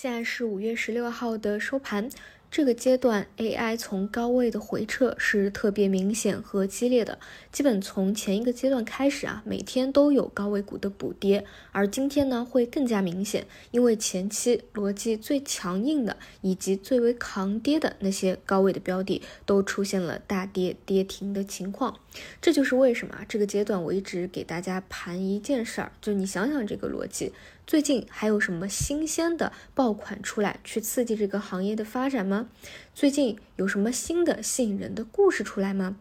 现在是五月十六号的收盘。这个阶段，AI 从高位的回撤是特别明显和激烈的，基本从前一个阶段开始啊，每天都有高位股的补跌，而今天呢会更加明显，因为前期逻辑最强硬的以及最为抗跌的那些高位的标的都出现了大跌跌停的情况，这就是为什么这个阶段我一直给大家盘一件事儿，就你想想这个逻辑。最近还有什么新鲜的爆款出来，去刺激这个行业的发展吗？最近有什么新的吸引人的故事出来吗？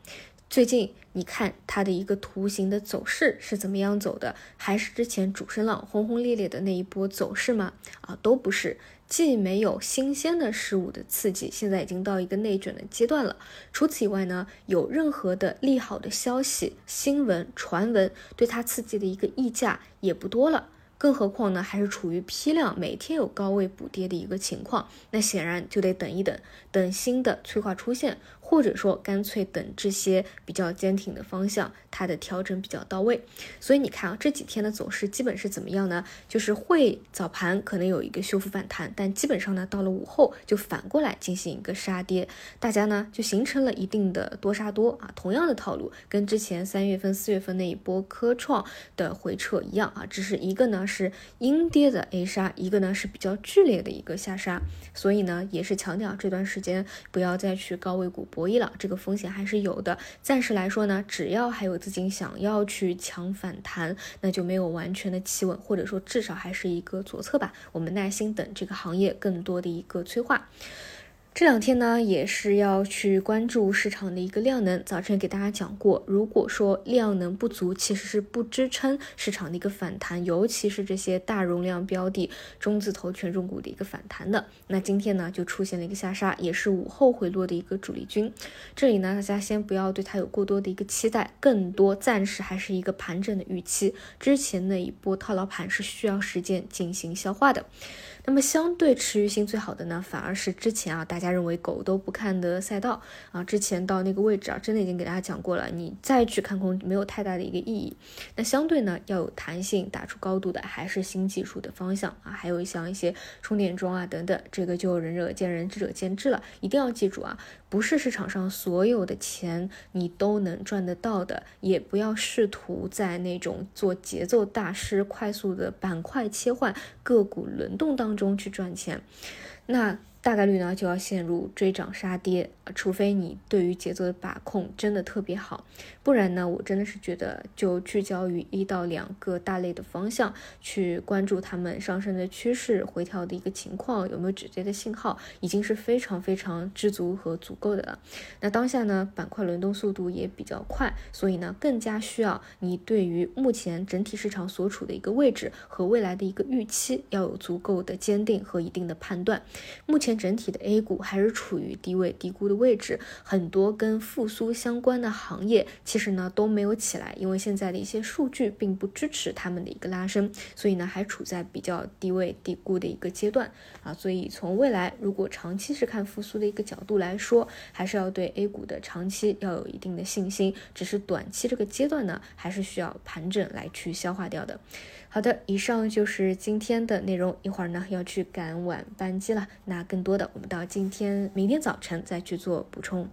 最近你看它的一个图形的走势是怎么样走的？还是之前主升浪轰轰烈烈的那一波走势吗？啊，都不是，既没有新鲜的事物的刺激，现在已经到一个内卷的阶段了。除此以外呢，有任何的利好的消息、新闻、传闻对它刺激的一个溢价也不多了。更何况呢，还是处于批量每天有高位补跌的一个情况，那显然就得等一等，等新的催化出现。或者说，干脆等这些比较坚挺的方向，它的调整比较到位。所以你看啊，这几天的走势基本是怎么样呢？就是会早盘可能有一个修复反弹，但基本上呢，到了午后就反过来进行一个杀跌，大家呢就形成了一定的多杀多啊。同样的套路，跟之前三月份、四月份那一波科创的回撤一样啊，只是一个呢是阴跌的 A 杀，一个呢是比较剧烈的一个下杀。所以呢，也是强调这段时间不要再去高位股。博弈了，这个风险还是有的。暂时来说呢，只要还有资金想要去抢反弹，那就没有完全的企稳，或者说至少还是一个左侧吧。我们耐心等这个行业更多的一个催化。这两天呢，也是要去关注市场的一个量能。早晨给大家讲过，如果说量能不足，其实是不支撑市场的一个反弹，尤其是这些大容量标的、中字头权重股的一个反弹的。那今天呢，就出现了一个下杀，也是午后回落的一个主力军。这里呢，大家先不要对它有过多的一个期待，更多暂时还是一个盘整的预期。之前那一波套牢盘是需要时间进行消化的。那么相对持续性最好的呢，反而是之前啊，大家认为狗都不看的赛道啊，之前到那个位置啊，真的已经给大家讲过了，你再去看空没有太大的一个意义。那相对呢，要有弹性打出高度的，还是新技术的方向啊，还有像一些充电桩啊等等，这个就仁者见仁，智者见智了。一定要记住啊，不是市场上所有的钱你都能赚得到的，也不要试图在那种做节奏大师、快速的板块切换、个股轮动当。中去赚钱，那。大概率呢就要陷入追涨杀跌，除非你对于节奏的把控真的特别好，不然呢，我真的是觉得就聚焦于一到两个大类的方向去关注他们上升的趋势、回调的一个情况有没有止跌的信号，已经是非常非常知足和足够的了。那当下呢，板块轮动速度也比较快，所以呢，更加需要你对于目前整体市场所处的一个位置和未来的一个预期要有足够的坚定和一定的判断。目前。整体的 A 股还是处于低位低估的位置，很多跟复苏相关的行业其实呢都没有起来，因为现在的一些数据并不支持他们的一个拉升，所以呢还处在比较低位低估的一个阶段啊。所以从未来如果长期是看复苏的一个角度来说，还是要对 A 股的长期要有一定的信心，只是短期这个阶段呢还是需要盘整来去消化掉的。好的，以上就是今天的内容。一会儿呢要去赶晚班机了，那更多的我们到今天、明天早晨再去做补充。